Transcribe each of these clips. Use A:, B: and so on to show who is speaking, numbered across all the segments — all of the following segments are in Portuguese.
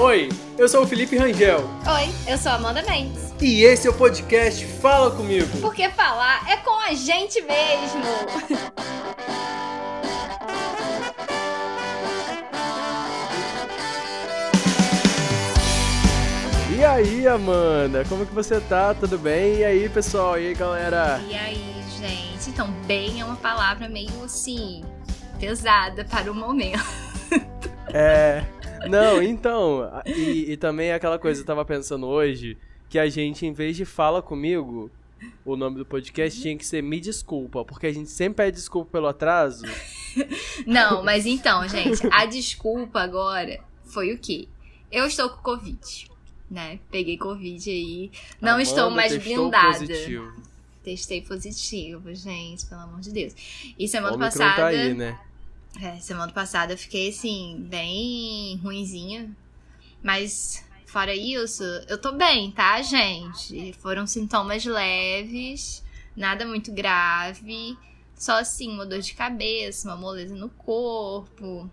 A: Oi, eu sou o Felipe Rangel.
B: Oi, eu sou a Amanda Mendes.
A: E esse é o podcast Fala Comigo.
B: Porque falar é com a gente mesmo.
A: E aí, Amanda, como que você tá? Tudo bem? E aí, pessoal? E aí, galera?
B: E aí, gente? Então, bem é uma palavra meio assim, pesada para o momento.
A: É. Não, então. E, e também aquela coisa, eu tava pensando hoje, que a gente, em vez de fala comigo, o nome do podcast tinha que ser Me Desculpa, porque a gente sempre pede desculpa pelo atraso.
B: Não, mas então, gente, a desculpa agora foi o quê? Eu estou com Covid né? Peguei Covid aí. Não
A: Amanda
B: estou mais blindada.
A: Positivo.
B: Testei positivo, gente, pelo amor de Deus. E semana
A: Omicron
B: passada.
A: tá aí, né?
B: É, semana passada eu fiquei assim, bem ruinzinha. Mas fora isso, eu tô bem, tá, gente? Foram sintomas leves, nada muito grave. Só assim, uma dor de cabeça, uma moleza no corpo,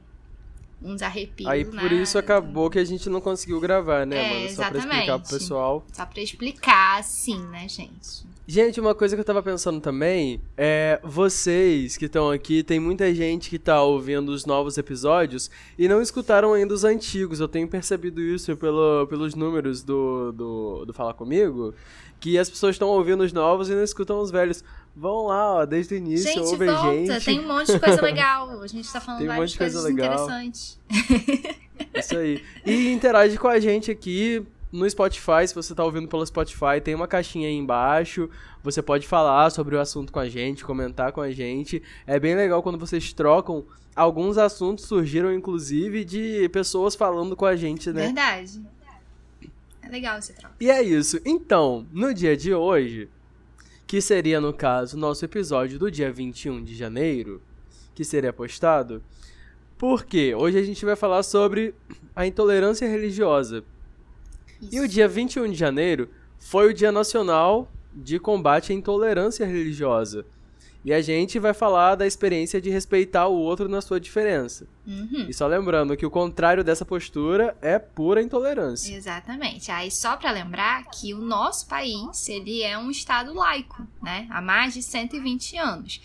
B: uns arrepios.
A: Aí por
B: nada.
A: isso acabou que a gente não conseguiu gravar, né,
B: É,
A: mano? Só pra explicar pro
B: exatamente.
A: pessoal.
B: Só pra explicar, assim, né, gente?
A: Gente, uma coisa que eu tava pensando também é vocês que estão aqui, tem muita gente que tá ouvindo os novos episódios e não escutaram ainda os antigos. Eu tenho percebido isso pelo, pelos números do, do, do Fala Comigo, que as pessoas estão ouvindo os novos e não escutam os velhos. Vão lá, ó, desde o início,
B: gente,
A: ouvem
B: volta,
A: gente.
B: tem um monte de coisa legal. A gente tá falando
A: Tem um
B: várias
A: monte de coisa
B: coisas
A: legal.
B: interessantes.
A: Isso aí. E interage com a gente aqui no Spotify, se você tá ouvindo pelo Spotify, tem uma caixinha aí embaixo. Você pode falar sobre o assunto com a gente, comentar com a gente. É bem legal quando vocês trocam. Alguns assuntos surgiram, inclusive, de pessoas falando com a gente, né?
B: Verdade. É legal esse troca.
A: E é isso. Então, no dia de hoje, que seria, no caso, nosso episódio do dia 21 de janeiro, que seria postado, porque hoje a gente vai falar sobre a intolerância religiosa. E o dia 21 de janeiro foi o Dia Nacional de Combate à Intolerância Religiosa. E a gente vai falar da experiência de respeitar o outro na sua diferença.
B: Uhum.
A: E só lembrando que o contrário dessa postura é pura intolerância.
B: Exatamente. Aí só pra lembrar que o nosso país, ele é um estado laico, né? Há mais de 120 anos.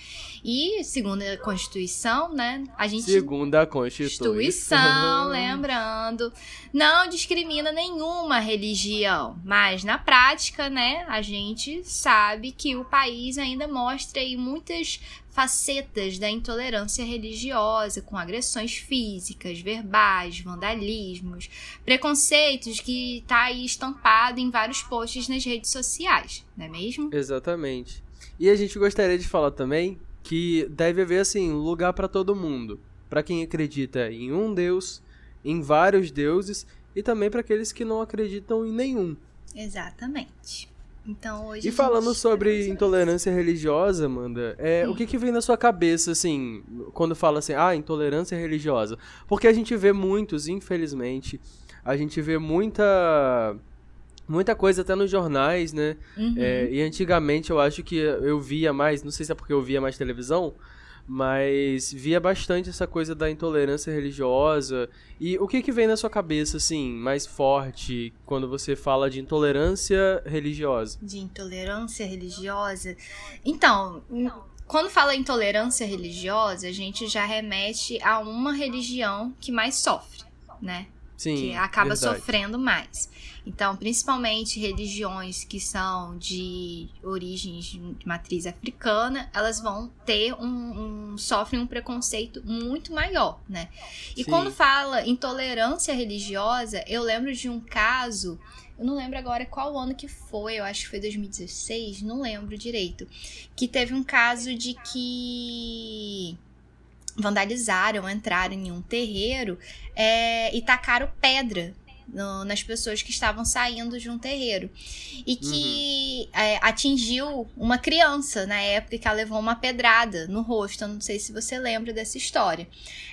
B: E segundo a Constituição, né, a gente
A: Segunda a Constituição.
B: Constituição, lembrando, não discrimina nenhuma religião, mas na prática, né, a gente sabe que o país ainda mostra aí muitas facetas da intolerância religiosa, com agressões físicas, verbais, vandalismos, preconceitos que tá aí estampado em vários posts nas redes sociais, não é mesmo?
A: Exatamente. E a gente gostaria de falar também que deve haver assim lugar para todo mundo, para quem acredita em um Deus, em vários deuses e também para aqueles que não acreditam em nenhum.
B: Exatamente. Então hoje
A: E falando
B: gente
A: sobre intolerância religiosa, Amanda, é, o que, que vem na sua cabeça, assim, quando fala assim, ah, intolerância religiosa? Porque a gente vê muitos, infelizmente, a gente vê muita. Muita coisa até nos jornais, né?
B: Uhum.
A: É, e antigamente eu acho que eu via mais, não sei se é porque eu via mais televisão, mas via bastante essa coisa da intolerância religiosa. E o que que vem na sua cabeça, assim, mais forte quando você fala de intolerância religiosa?
B: de intolerância religiosa. Então, quando fala intolerância religiosa, a gente já remete a uma religião que mais sofre, né?
A: Sim,
B: que acaba
A: verdade.
B: sofrendo mais. Então, principalmente religiões que são de origens de matriz africana, elas vão ter um, um sofrem um preconceito muito maior, né? E
A: Sim.
B: quando fala intolerância religiosa, eu lembro de um caso, eu não lembro agora qual ano que foi, eu acho que foi 2016, não lembro direito, que teve um caso de que vandalizaram, entraram em um terreiro é, e tacaram pedra no- nas pessoas que estavam saindo de um terreiro. E que é, atingiu uma criança na época que ela levou uma pedrada no rosto. Eu não sei se você lembra dessa história.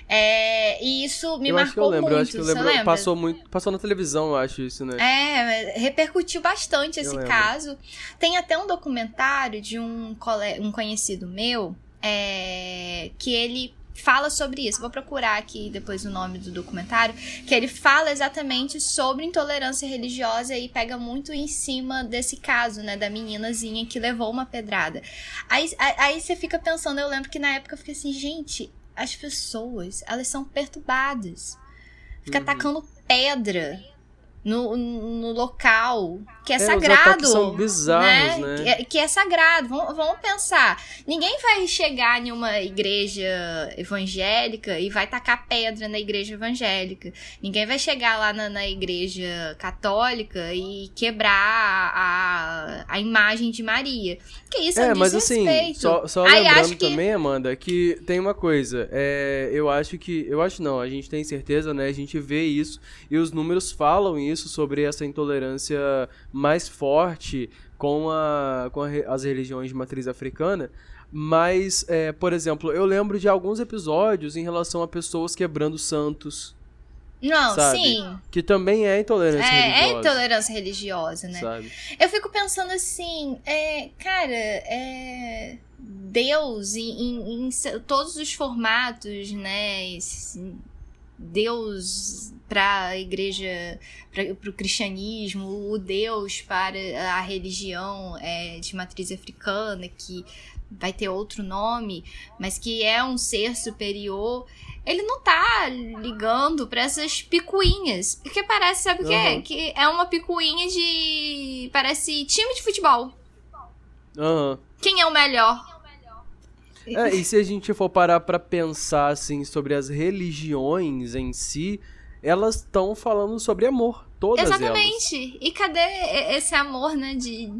B: É, e isso me
A: eu acho que eu
B: marcou
A: lembro,
B: muito.
A: acho que eu lembro.
B: lembra?
A: Passou muito. Passou na televisão, eu acho isso, né?
B: É, repercutiu bastante esse caso. Tem até um documentário de um, cole... um conhecido meu é, que ele fala sobre isso. Vou procurar aqui depois o nome do documentário, que ele fala exatamente sobre intolerância religiosa e pega muito em cima desse caso, né, da meninazinha que levou uma pedrada. Aí, aí você fica pensando, eu lembro que na época eu fiquei assim, gente, as pessoas, elas são perturbadas. Fica uhum. atacando pedra no, no local que é, é sagrado.
A: são bizarros, né?
B: né? Que, é, que, é, sagrado. Vamos, vamos, pensar. Ninguém vai chegar em uma igreja evangélica e vai tacar pedra na igreja evangélica. Ninguém vai chegar lá na, na igreja católica e quebrar a, a, imagem de Maria. Que isso é, é
A: mas assim, só, só lembrando que... também, Amanda, que tem uma coisa. É, eu acho que. Eu acho não, a gente tem certeza, né? A gente vê isso e os números falam isso sobre essa intolerância mais forte com, a, com a, as religiões de matriz africana. Mas, é, por exemplo, eu lembro de alguns episódios em relação a pessoas quebrando santos.
B: Não,
A: sabe?
B: sim.
A: Que também é intolerância é,
B: é religiosa. É intolerância religiosa, né?
A: Sabe?
B: Eu fico pensando assim, é, cara, é, Deus em, em, em, todos os formatos, né? Deus para a igreja, para o cristianismo, o Deus para a religião é, de matriz africana, que vai ter outro nome, mas que é um ser superior, ele não tá ligando para essas picuinhas. Porque parece, sabe o uhum. que é? Que é uma picuinha de. Parece time de futebol.
A: Uhum.
B: Quem é o melhor?
A: É, e se a gente for parar pra pensar, assim, sobre as religiões em si, elas estão falando sobre amor. Todas
B: Exatamente.
A: Elas.
B: E cadê esse amor, né, de...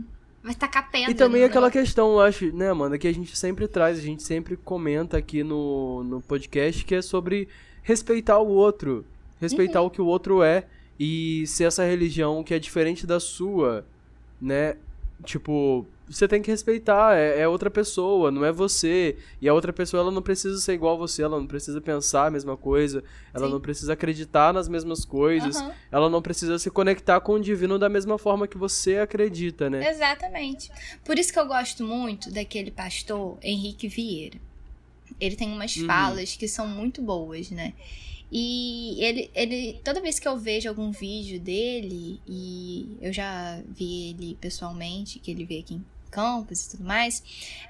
B: Vai tacar pedra.
A: E também aquela questão, eu acho, né, Amanda, que a gente sempre traz, a gente sempre comenta aqui no, no podcast, que é sobre respeitar o outro. Respeitar uhum. o que o outro é. E se essa religião que é diferente da sua, né, tipo, você tem que respeitar, é, é, outra pessoa, não é você. E a outra pessoa, ela não precisa ser igual a você, ela não precisa pensar a mesma coisa, ela Sim. não precisa acreditar nas mesmas coisas, uhum. ela não precisa se conectar com o divino da mesma forma que você acredita, né?
B: Exatamente. Por isso que eu gosto muito daquele pastor Henrique Vieira. Ele tem umas uhum. falas que são muito boas, né? E ele, ele, toda vez que eu vejo algum vídeo dele, e eu já vi ele pessoalmente, que ele veio aqui em Campos e tudo mais,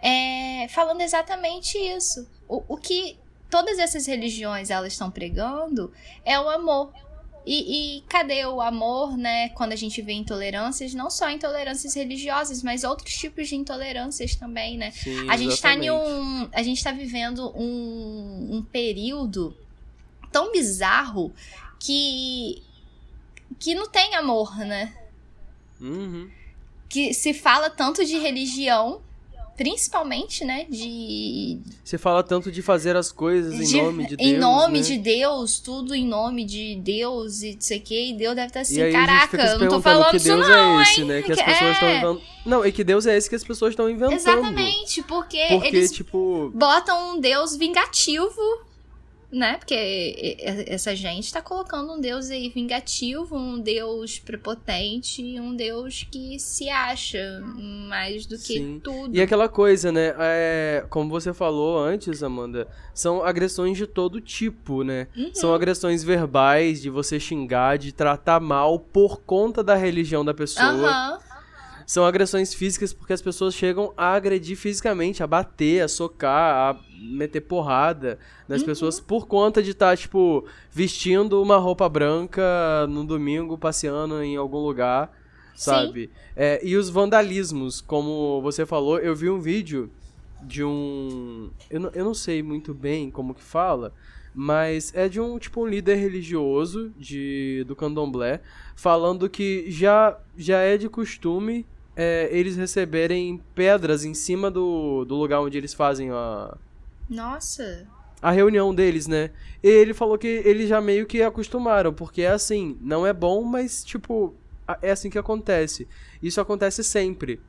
B: é, falando exatamente isso. O, o que todas essas religiões elas estão pregando é o amor. E, e, cadê o amor, né? Quando a gente vê intolerâncias, não só intolerâncias religiosas, mas outros tipos de intolerâncias também, né?
A: Sim,
B: a gente
A: está em
B: um, a gente está vivendo um, um período tão bizarro que que não tem amor, né?
A: Uhum.
B: Que se fala tanto de religião, principalmente, né? De.
A: Se fala tanto de fazer as coisas em de, nome de Deus.
B: Em nome
A: né?
B: de Deus, tudo em nome de Deus e não sei o que. E Deus deve estar assim, caraca, não tô falando
A: que Deus
B: isso, não,
A: é esse,
B: hein?
A: né? Que as pessoas estão é... inventando. Não, e que Deus é esse que as pessoas estão inventando.
B: Exatamente, porque,
A: porque
B: eles
A: tipo...
B: botam um Deus vingativo né? Porque essa gente tá colocando um deus aí vingativo, um deus prepotente, um deus que se acha mais do que Sim. tudo.
A: E aquela coisa, né? É, como você falou antes, Amanda, são agressões de todo tipo, né? Uhum. São agressões verbais, de você xingar, de tratar mal por conta da religião da pessoa.
B: Uhum
A: são agressões físicas porque as pessoas chegam a agredir fisicamente, a bater, a socar, a meter porrada nas uhum. pessoas por conta de estar, tá, tipo, vestindo uma roupa branca no domingo, passeando em algum lugar, sabe? É, e os vandalismos, como você falou, eu vi um vídeo de um. Eu não, eu não sei muito bem como que fala. Mas é de um tipo um líder religioso de do Candomblé falando que já já é de costume é, eles receberem pedras em cima do, do lugar onde eles fazem a.
B: Nossa!
A: A reunião deles, né? E ele falou que eles já meio que acostumaram, porque é assim, não é bom, mas tipo, é assim que acontece. Isso acontece sempre,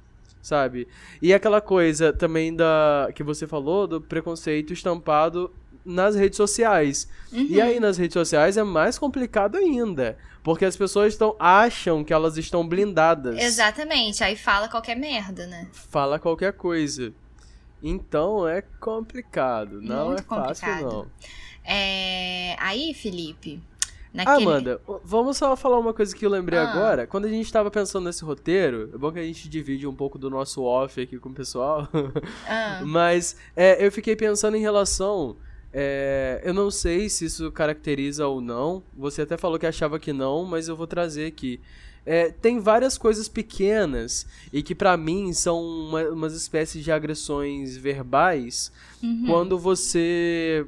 A: sabe? E aquela coisa também da que você falou do preconceito estampado nas redes sociais. Uhum. E aí nas redes sociais é mais complicado ainda. Porque as pessoas estão acham que elas estão blindadas.
B: Exatamente. Aí fala qualquer merda, né?
A: Fala qualquer coisa. Então é complicado, não
B: Muito
A: é fácil
B: complicado.
A: não.
B: É, Aí, Felipe, naquele...
A: Amanda, vamos só falar uma coisa que eu lembrei
B: Ah.
A: agora. Quando a gente tava pensando nesse roteiro, é bom que a gente divide um pouco do nosso off aqui com o pessoal.
B: Ah,
A: Mas é, eu fiquei pensando em relação. É, eu não sei se isso caracteriza ou não. Você até falou que achava que não, mas eu vou trazer aqui. É, tem várias coisas pequenas e que pra mim são uma- umas espécies de agressões verbais
B: uhum.
A: quando você.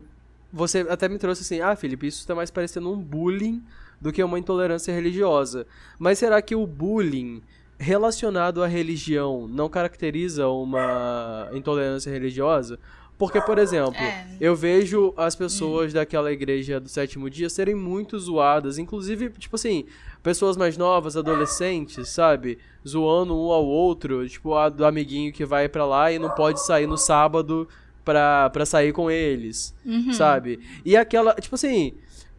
A: Você até me trouxe assim, ah, Felipe, isso tá mais parecendo um bullying do que uma intolerância religiosa. Mas será que o bullying relacionado à religião não caracteriza uma intolerância religiosa? Porque, por exemplo,
B: É.
A: eu vejo as pessoas daquela igreja do sétimo dia serem muito zoadas, inclusive, tipo assim, pessoas mais novas, adolescentes, sabe? Zoando um ao outro, tipo, a do amiguinho que vai pra lá e não pode sair no sábado pra, pra sair com eles,
B: Uhum.
A: sabe? E aquela, tipo assim,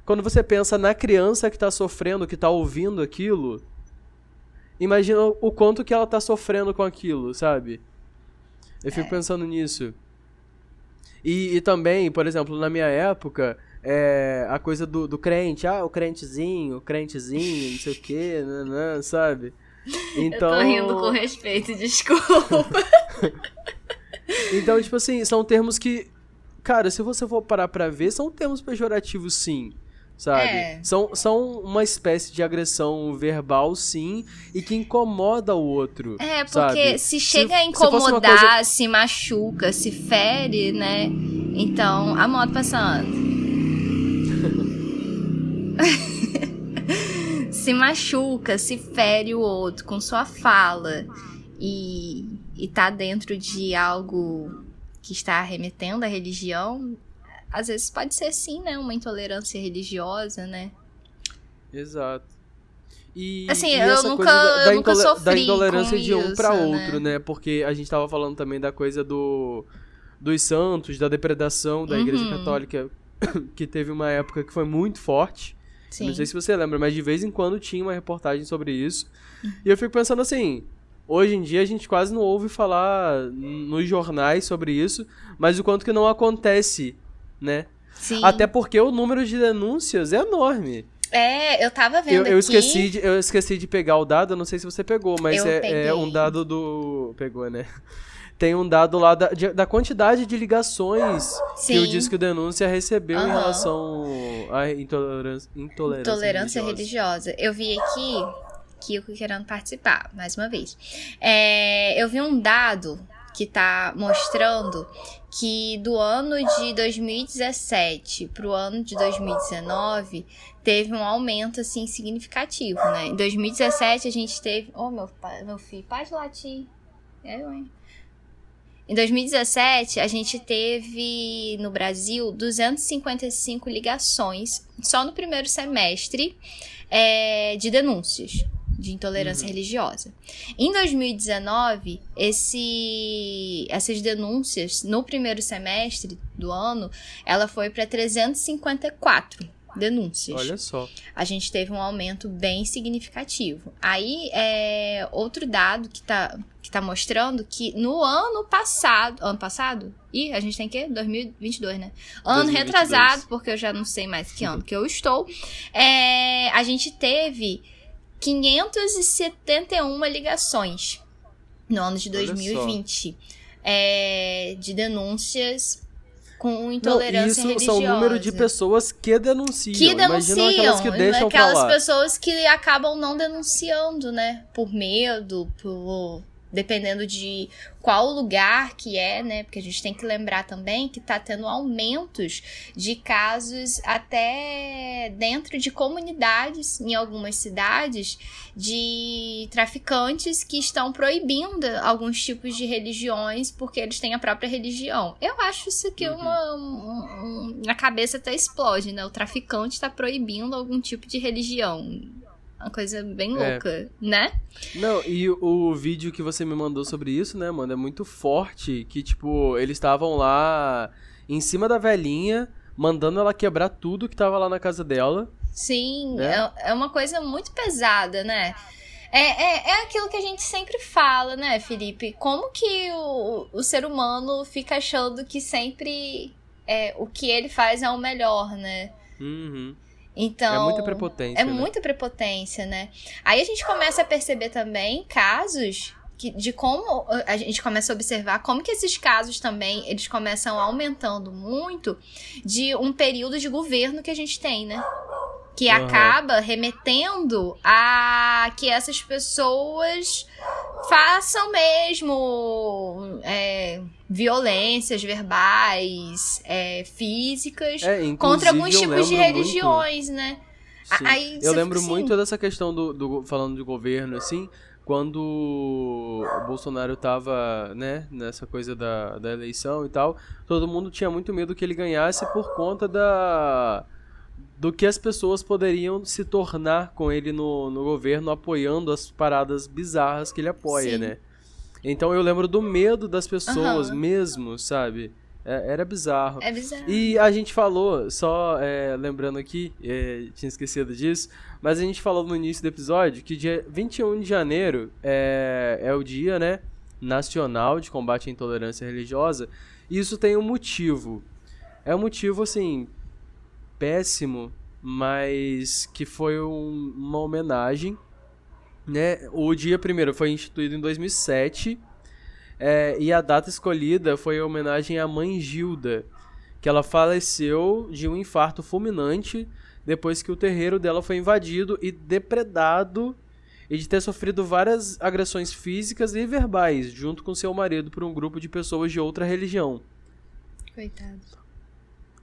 A: quando você pensa na criança que tá sofrendo, que tá ouvindo aquilo, imagina o quanto que ela tá sofrendo com aquilo, sabe? Eu fico pensando nisso. E, e também, por exemplo, na minha época, é, a coisa do, do crente, ah, o crentezinho, o crentezinho, não sei o nanã, sabe? Então,
B: Eu tô rindo com respeito, desculpa.
A: então, tipo assim, são termos que, cara, se você for parar pra ver, são termos pejorativos sim, sabe?
B: É.
A: São, são uma espécie de agressão verbal sim, e que incomoda o outro.
B: É, porque
A: sabe?
B: se chega a
A: se uma
B: incomodar,
A: coisa-
B: se machuca, se fere, né? Então, a moto passando. se machuca, se fere o outro com sua fala e, e tá dentro de algo que está remetendo à religião, às vezes pode ser sim, né? Uma intolerância religiosa, né?
A: Exato. E,
B: Assim,
A: e
B: eu nunca-
A: coisa da,
B: eu
A: da
B: nunca sofri
A: da intolerância de um
B: isso,
A: outro,
B: né?
A: né? Porque a gente tava falando também da coisa do dos santos, da depredação da Igreja
B: Uhum.
A: Católica, que teve uma época que foi muito forte.
B: Sim.
A: Não sei se você lembra, mas de vez em quando tinha uma reportagem sobre isso. E eu fico pensando assim, hoje em dia a gente quase não ouve falar nos jornais sobre isso, mas o quanto que não acontece, né?
B: Sim.
A: Até porque o número de denúncias é enorme.
B: É, eu tava vendo
A: Eu, eu
B: aqui.
A: esqueci de, eu esqueci de pegar o dado, não sei se você pegou, mas é, é um dado do. Pegou, né? Tem um dado lá da, de- da quantidade de ligações que o
B: Sim.
A: Disque Denúncia recebeu em
B: Aham.
A: relação à intolerância, intolerância,
B: Tolerância
A: religiosa.
B: religiosa. Eu vi aqui que eu querendo participar, mais uma vez. É, eu vi um dado que tá mostrando que do ano de 2017 pro ano de 2019 teve um aumento assim significativo, né? Em 2017 a gente teve, oh meu, meu filho, pode latir. É, hein? Em 2017, a gente teve no Brasil 255 ligações só no primeiro semestre é, de denúncias de intolerância religiosa. Em 2019, esse, essas denúncias no primeiro semestre do ano, ela foi para 354 denúncias
A: Olha só.
B: a gente teve um aumento bem significativo. Aí, é, outro dado que tá, que tá mostrando que no ano passado. Ano passado? Ih, a gente tem que 2022, né? Ano
A: 2022.
B: retrasado, porque eu já não sei mais que ano que eu estou. É, a gente teve 571 ligações no ano de
A: Olha só.
B: 2020 é, de denúncias com
A: Não,
B: intolerância
A: isso
B: religiosa.
A: são o número de pessoas que denunciam.
B: Que
A: Imagina
B: denunciam,
A: aquelas que deixam
B: aquelas
A: lá.
B: pessoas que acabam não denunciando, né? Por medo, por dependendo de qual lugar que é, né? Porque a gente tem que lembrar também que tá tendo aumentos de casos até dentro de comunidades em algumas cidades de traficantes que estão proibindo alguns tipos de religiões porque eles têm a própria religião. Eu acho isso aqui
A: Uhum.
B: uma, um, um- a cabeça até explode, né? O traficante está proibindo algum tipo de religião. Uma coisa bem
A: É.
B: louca, né?
A: Não, e o, o vídeo que você me mandou sobre isso, né, mano, é muito forte. Que, tipo, eles estavam lá em cima da velhinha, mandando ela quebrar tudo que tava lá na casa dela.
B: Sim,
A: Né?
B: é, é uma coisa muito pesada, né? É, é, é aquilo que a gente sempre fala, né, Felipe? Como que o, o ser humano fica achando que sempre é, o que ele faz é o melhor, né?
A: Uhum.
B: Então,
A: é muita prepotência.
B: É
A: né?
B: muita prepotência, né? Aí a gente começa a perceber também casos que, de como a gente começa a observar como que esses casos também eles começam aumentando muito de um período de governo que a gente tem, né? Que uhum. acaba remetendo a que essas pessoas façam mesmo é, violências verbais, é, físicas,
A: é,
B: contra alguns tipos de religiões,
A: muito...
B: né?
A: Aí, eu lembro assim, muito dessa questão do, do, falando de governo, assim, quando o Bolsonaro tava, né, nessa coisa da, da eleição e tal, todo mundo tinha muito medo que ele ganhasse por conta da do que as pessoas poderiam se tornar com ele no, no governo, apoiando as paradas bizarras que ele apoia, Sim. né? Então eu lembro do medo das pessoas uhum. mesmo, sabe? É, era bizarro.
B: É bizarro.
A: E a gente falou, só é, lembrando aqui, é, tinha esquecido disso, mas a gente falou no início do episódio que dia 21 de janeiro é, é o dia, né, nacional de combate à intolerância religiosa. E isso tem um motivo. É um motivo, assim, péssimo, mas que foi um, uma homenagem, né? O dia primeiro foi instituído em 2007 é, e a data escolhida foi a homenagem à mãe Gilda, que ela faleceu de um infarto fulminante depois que o terreiro dela foi invadido e depredado e de ter sofrido várias agressões físicas e verbais junto com seu marido por um grupo de pessoas de outra religião.
B: Coitado.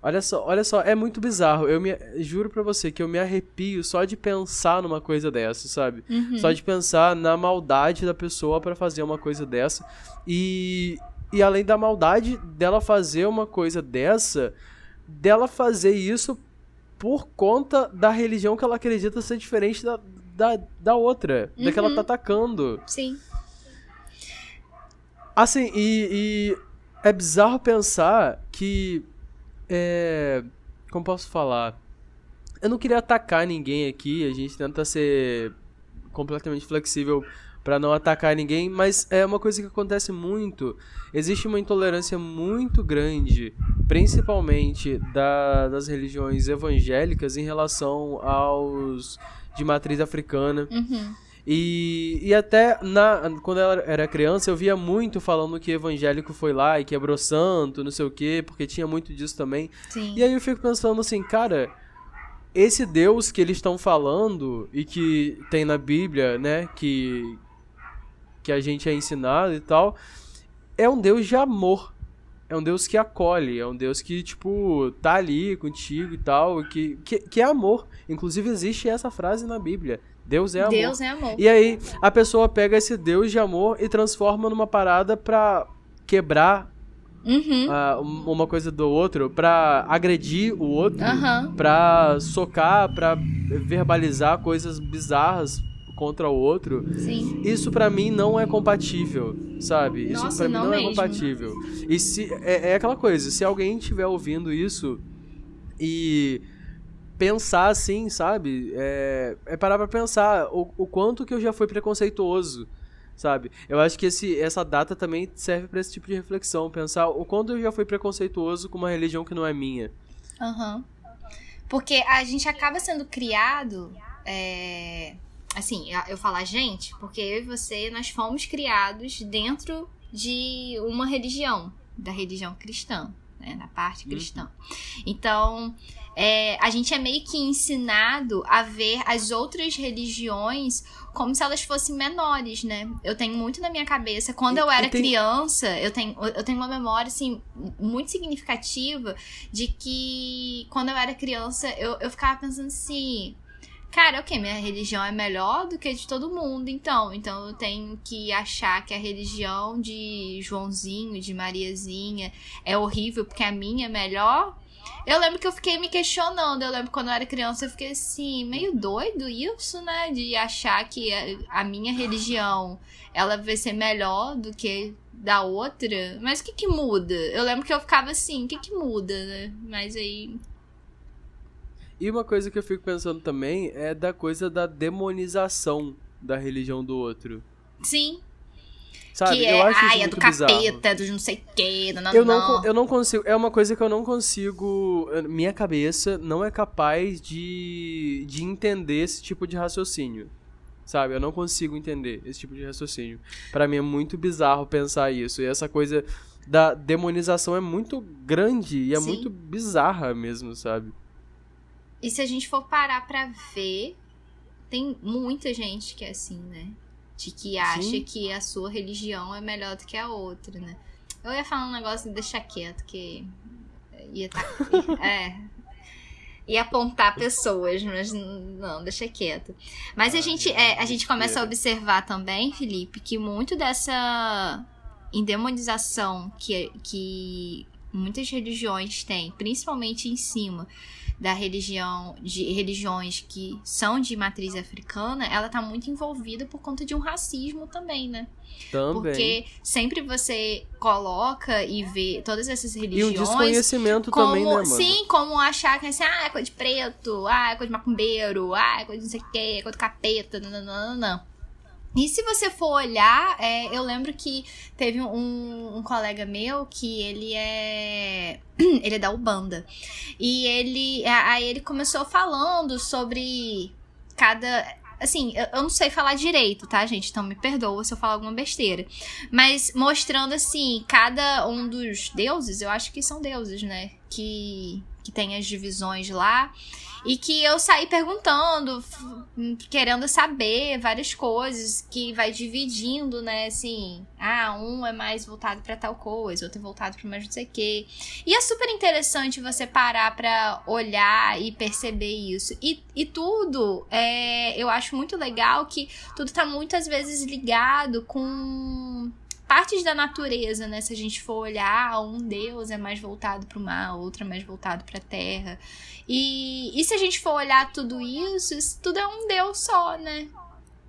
A: Olha só, olha só, é muito bizarro. Eu me juro para você que eu me arrepio só de pensar numa coisa dessa, sabe?
B: Uhum.
A: Só de pensar na maldade da pessoa para fazer uma coisa dessa. E e além da maldade dela fazer uma coisa dessa, dela fazer isso por conta da religião que ela acredita ser diferente da, da, da outra, uhum. da que ela tá uhum. atacando.
B: Sim.
A: Assim, e, e é bizarro pensar que é. Como posso falar? Eu não queria atacar ninguém aqui, a gente tenta ser completamente flexível para não atacar ninguém, mas é uma coisa que acontece muito. Existe uma intolerância muito grande, principalmente da, das religiões evangélicas em relação aos de matriz africana.
B: Uhum.
A: E, e até na, quando ela era criança, eu via muito falando que evangélico foi lá e quebrou santo, não sei o quê, porque tinha muito disso também.
B: Sim.
A: E aí eu fico pensando assim, cara, esse Deus que eles estão falando e que tem na Bíblia, né, que, que a gente é ensinado e tal, é um Deus de amor. É um Deus que acolhe, é um Deus que, tipo, tá ali contigo e tal, que, que, que é amor. Inclusive existe essa frase na Bíblia. Deus é amor.
B: Deus é amor.
A: E aí a pessoa pega esse Deus de amor e transforma numa parada pra quebrar
B: Uhum.
A: Uh, uma coisa do outro pra agredir o outro,
B: uhum.
A: pra socar, pra verbalizar coisas bizarras contra o outro.
B: Sim.
A: Isso para mim não é compatível, sabe? Isso para mim não,
B: não
A: é compatível. E se é, é aquela coisa, se alguém estiver ouvindo isso e pensar assim, sabe? É, é parar pra pensar o, o quanto que eu já fui preconceituoso, sabe? Eu acho que esse, essa data também serve para esse tipo de reflexão, pensar o quanto eu já fui preconceituoso com uma religião que não é minha.
B: Aham. Uhum. Porque a gente acaba sendo criado. É... Assim, eu falo a gente, porque eu e você, nós fomos criados dentro de uma religião, da religião cristã, né? Na parte cristã. Uhum. Então, é, a gente é meio que ensinado a ver as outras religiões como se elas fossem menores, né? Eu tenho muito na minha cabeça. Quando eu era tem... criança, eu tenho, eu tenho uma memória, assim, muito significativa de que quando eu era criança, eu, eu ficava pensando assim. Cara, ok, minha religião é melhor do que a de todo mundo, então. Então eu tenho que achar que a religião de Joãozinho, de Mariazinha é horrível porque a minha é melhor. Eu lembro que eu fiquei me questionando. Eu lembro quando eu era criança, eu fiquei assim, meio doido isso, né? De achar que a minha religião ela vai ser melhor do que da outra. Mas o que que muda? Eu lembro que eu ficava assim, o que que muda, né? Mas aí.
A: E uma coisa que eu fico pensando também é da coisa da demonização da religião do outro.
B: Sim.
A: Sabe?
B: que
A: eu
B: é,
A: acho isso
B: ai, é
A: muito
B: do
A: bizarro.
B: capeta, do não sei o quê, do não,
A: Eu não,
B: não.
A: eu não consigo. É uma coisa que eu não consigo. Minha cabeça não é capaz de, de entender esse tipo de raciocínio. Sabe? Eu não consigo entender esse tipo de raciocínio. Pra mim é muito bizarro pensar isso. E essa coisa da demonização é muito grande e é
B: Sim.
A: muito bizarra mesmo, sabe?
B: E se a gente for parar pra ver, tem muita gente que é assim, né? De que acha
A: Sim.
B: que a sua religião é melhor do que a outra, né? Eu ia falar um negócio de deixar quieto, que ia tá, é, ia apontar pessoas, mas não, deixa quieto. Mas a gente, é, a gente começa a observar também, Felipe, que muito dessa endemonização que, que muitas religiões têm, principalmente em cima da religião, de religiões que são de matriz africana, ela tá muito envolvida por conta de um racismo também, né?
A: Também.
B: Porque sempre você coloca e vê todas essas
A: E um
B: religiões
A: desconhecimento
B: como,
A: também, né, mano?
B: sim, como achar que assim, ah, é coisa de preto, ah, é coisa de macumbeiro, ah, é coisa de não sei o que, é coisa de capeta, não, não, não, não. E se você for olhar, é, eu lembro que teve um, um colega meu que ele é. Ele é da Ubanda. E ele. Aí ele começou falando sobre cada. Assim, eu, não sei falar direito, tá, gente? Então me perdoa se eu falar alguma besteira. Mas mostrando, assim, cada um dos deuses, eu acho que são deuses, né? Que, que tem as divisões lá. E que eu saí perguntando, querendo saber várias coisas, que vai dividindo, né? Assim, ah, um é mais voltado pra tal coisa, outro é voltado pra mais não sei o quê. E é super interessante você parar pra olhar e perceber isso. E, e tudo, é, eu acho muito legal que tudo tá muitas vezes ligado com partes da natureza, né? Se a gente for olhar, um deus é mais voltado para o mar, outro é mais voltado para a terra. E, e se a gente for olhar tudo isso, isso tudo é um deus só, né?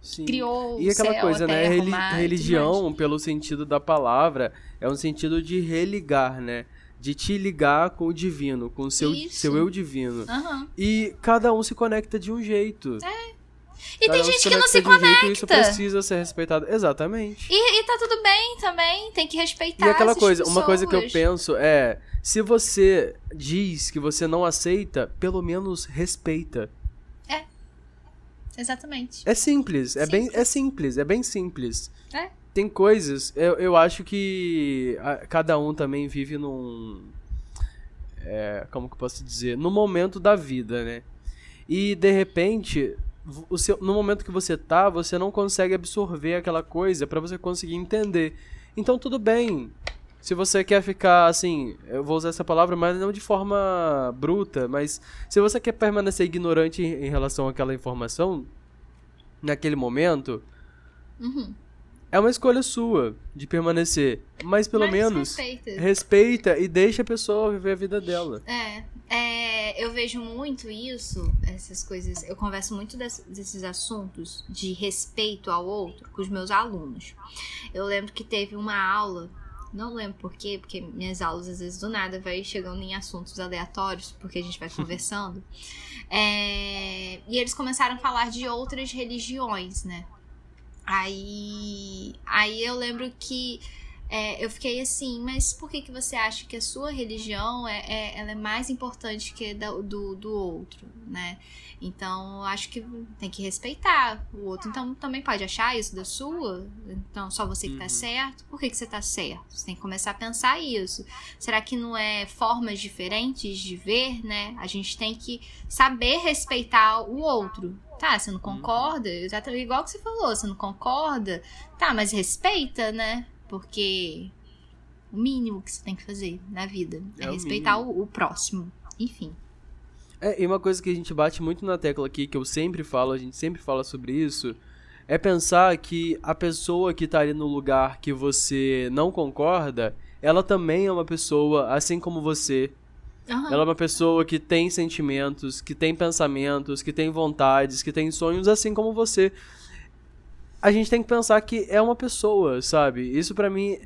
A: Sim.
B: Criou
A: E aquela
B: céu,
A: coisa, né?
B: terra, o
A: Reli-
B: mar,
A: religião, pelo sentido da palavra, é um sentido de religar, né? De te ligar com o divino, com o seu,
B: Isso.
A: seu eu divino.
B: Aham.
A: E cada um se conecta de um jeito.
B: E
A: Cada
B: tem
A: um
B: gente que não se
A: um jeito isso
B: conecta.
A: precisa ser respeitado. Exatamente.
B: E, e tá tudo bem também, tem que respeitar
A: E aquela coisa, uma coisa que eu
B: pessoas.
A: penso é, se você diz que você não aceita, pelo menos respeita.
B: Exatamente.
A: É simples, é bem,
B: Simples.
A: é simples, é bem simples.
B: É.
A: Tem coisas, eu, eu acho que a- cada um também vive num, é, como que eu posso dizer, no momento da vida, né? E de repente, seu, no momento que você tá, você não consegue absorver aquela coisa pra você conseguir entender. Então tudo bem. Se você quer ficar assim, eu vou usar essa palavra, mas não de forma bruta, mas se você quer permanecer ignorante em, em relação àquela informação, naquele momento,
B: Uhum.
A: é uma escolha sua de permanecer. Mas pelo
B: Mas
A: menos
B: respeita.
A: respeita e deixa a pessoa viver a vida dela.
B: É, é, eu vejo muito isso, essas coisas. Eu converso muito des- desses assuntos de respeito ao outro com os meus alunos. Eu lembro que teve uma aula, não lembro por quê, porque minhas aulas às vezes do nada vai chegando em assuntos aleatórios, porque a gente vai conversando. É, e eles começaram a falar de outras religiões, né? Aí, aí eu lembro que é, eu fiquei assim, mas por que, que você acha que a sua religião é, é, ela é mais importante que a da- do, do outro, né? Então, eu acho que tem que respeitar o outro. Então, também pode achar isso da sua? Então, só você que tá
A: Uhum.
B: certo? Por que, que você tá certo? Você tem que começar a pensar isso. Será que não é formas diferentes de ver, né? A gente tem que saber respeitar o outro. Tá, você não concorda? Exatamente igual que você falou, você não concorda? Tá, mas respeita, né? Porque o mínimo que você tem que fazer na vida é,
A: É o
B: respeitar o, o próximo. Enfim.
A: É, e uma coisa que a gente bate muito na tecla aqui, que eu sempre falo, a gente sempre fala sobre isso, é pensar que a pessoa que tá ali no lugar que você não concorda, ela também é uma pessoa assim como você.
B: Aham.
A: Ela é uma pessoa que tem sentimentos, que tem pensamentos, que tem vontades, que tem sonhos assim como você. A gente tem que pensar que é uma pessoa, sabe? Isso pra mim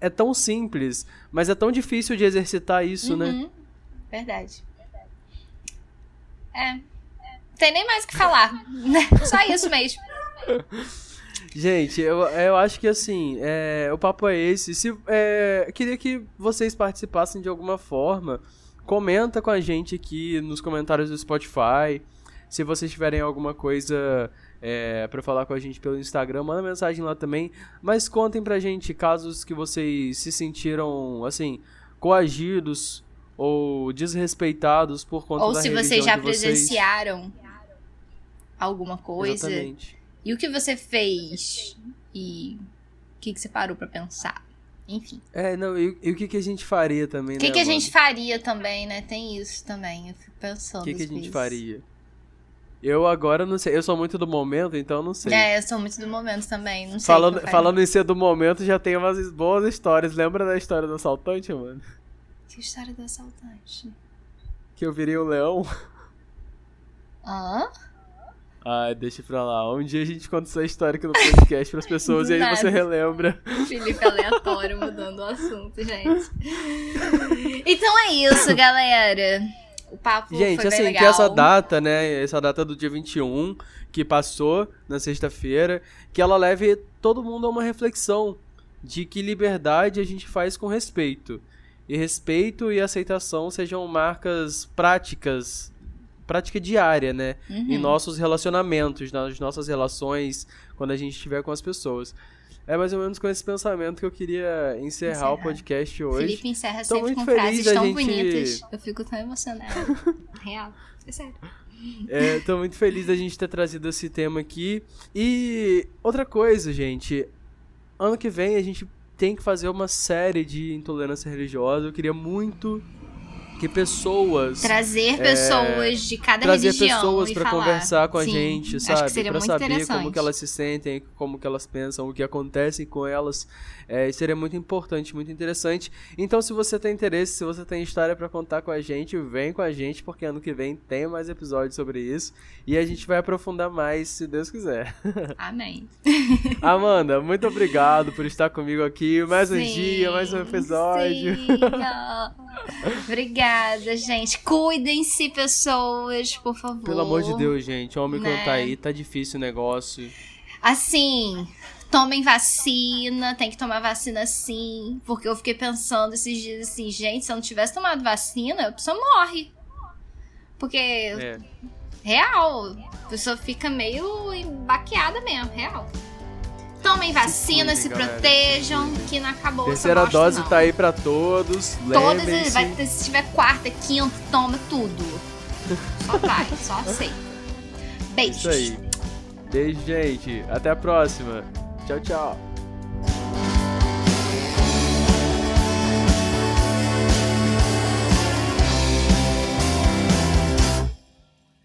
A: é tão simples, mas é tão difícil de exercitar isso, né?
B: Uhum. Verdade. É. Tem nem mais o que falar. né? Só isso mesmo.
A: Gente, eu, eu acho que assim, é, o papo é esse. Se, é, queria que vocês participassem de alguma forma. Comenta com a gente aqui nos comentários do Spotify. Se vocês tiverem alguma coisa é, para falar com a gente pelo Instagram, manda mensagem lá também. Mas contem pra gente casos que vocês se sentiram, assim, coagidos ou desrespeitados por conta
B: ou
A: da
B: se
A: religião
B: vocês já
A: de vocês.
B: presenciaram alguma coisa.
A: Exatamente.
B: E o que você fez? E o que, que você parou pra pensar? Enfim.
A: É, não, e, e o que, que a gente faria também,
B: O que,
A: né,
B: que a gente faria também, né? Tem isso também. Eu fico pensando.
A: O que, que a gente faria? Eu agora não sei. Eu sou muito do momento, então eu não sei.
B: É, eu sou muito do momento também. Não
A: falando,
B: faria.
A: falando em ser do momento, já tem umas boas histórias. Lembra da história do assaltante, mano?
B: Que história do assaltante?
A: Que eu virei um leão?
B: Hã?
A: Ai, deixa pra lá. Um dia a gente conta essa história aqui no podcast pras pessoas e aí
B: nada.
A: você relembra.
B: Felipe aleatório mudando o assunto, gente. Então é isso, galera. O papo
A: Gente,
B: foi
A: assim,
B: legal.
A: que essa data, né? Essa data do dia 21, que passou na sexta-feira, que ela leve todo mundo a uma reflexão de que liberdade a gente faz com respeito. E respeito e aceitação sejam marcas práticas, prática diária, né?
B: Uhum.
A: Em nossos relacionamentos, nas nossas relações, quando a gente estiver com as pessoas. É mais ou menos com esse pensamento que eu queria encerrar,
B: Encerrar.
A: o podcast hoje.
B: Felipe encerra
A: Tô
B: sempre com frases tão
A: gente-
B: bonitas. Eu fico tão emocionada. Real. É sério.
A: É, tô muito feliz da gente ter trazido esse tema aqui. E outra coisa, gente. Ano que vem a gente tem que fazer uma série de intolerância religiosa. Eu queria muito que pessoas.
B: Trazer pessoas de cada
A: É, trazer
B: religião
A: pessoas
B: e
A: pra
B: falar.
A: conversar com a
B: Sim,
A: gente,
B: Acho
A: sabe?
B: muito
A: saber como que elas se sentem, como que elas pensam, o que acontece com elas. É, seria muito importante, muito interessante. Então, se você tem interesse, se você tem história pra contar com a gente, vem com a gente, porque ano que vem tem mais episódios sobre isso. E a gente vai aprofundar mais, se Deus quiser.
B: Amém.
A: Amanda, muito obrigado por estar comigo aqui. Mais um
B: Sim,
A: dia, mais um episódio.
B: sim. Obrigada, gente. Cuidem-se, pessoas, por favor.
A: Pelo amor de Deus, gente. O Omicron
B: Né?
A: tá aí, tá difícil o negócio.
B: Assim, tomem vacina, tem que tomar vacina sim. Porque eu fiquei pensando esses dias assim, gente, se eu não tivesse tomado vacina, a pessoa morre. Porque,
A: É.
B: real, a pessoa fica meio embaqueada mesmo, real. Tomem vacina, se,
A: galera,
B: protejam, que não acabou
A: Terceira
B: essa bosta,
A: dose
B: não.
A: tá aí pra todos.
B: Todas,
A: Lembrem-se.
B: vai ter, se tiver quarta, quinta, toma tudo. Só vai, só aceita. Beijos.
A: Isso aí. Beijo, gente. Até a próxima. Tchau, tchau.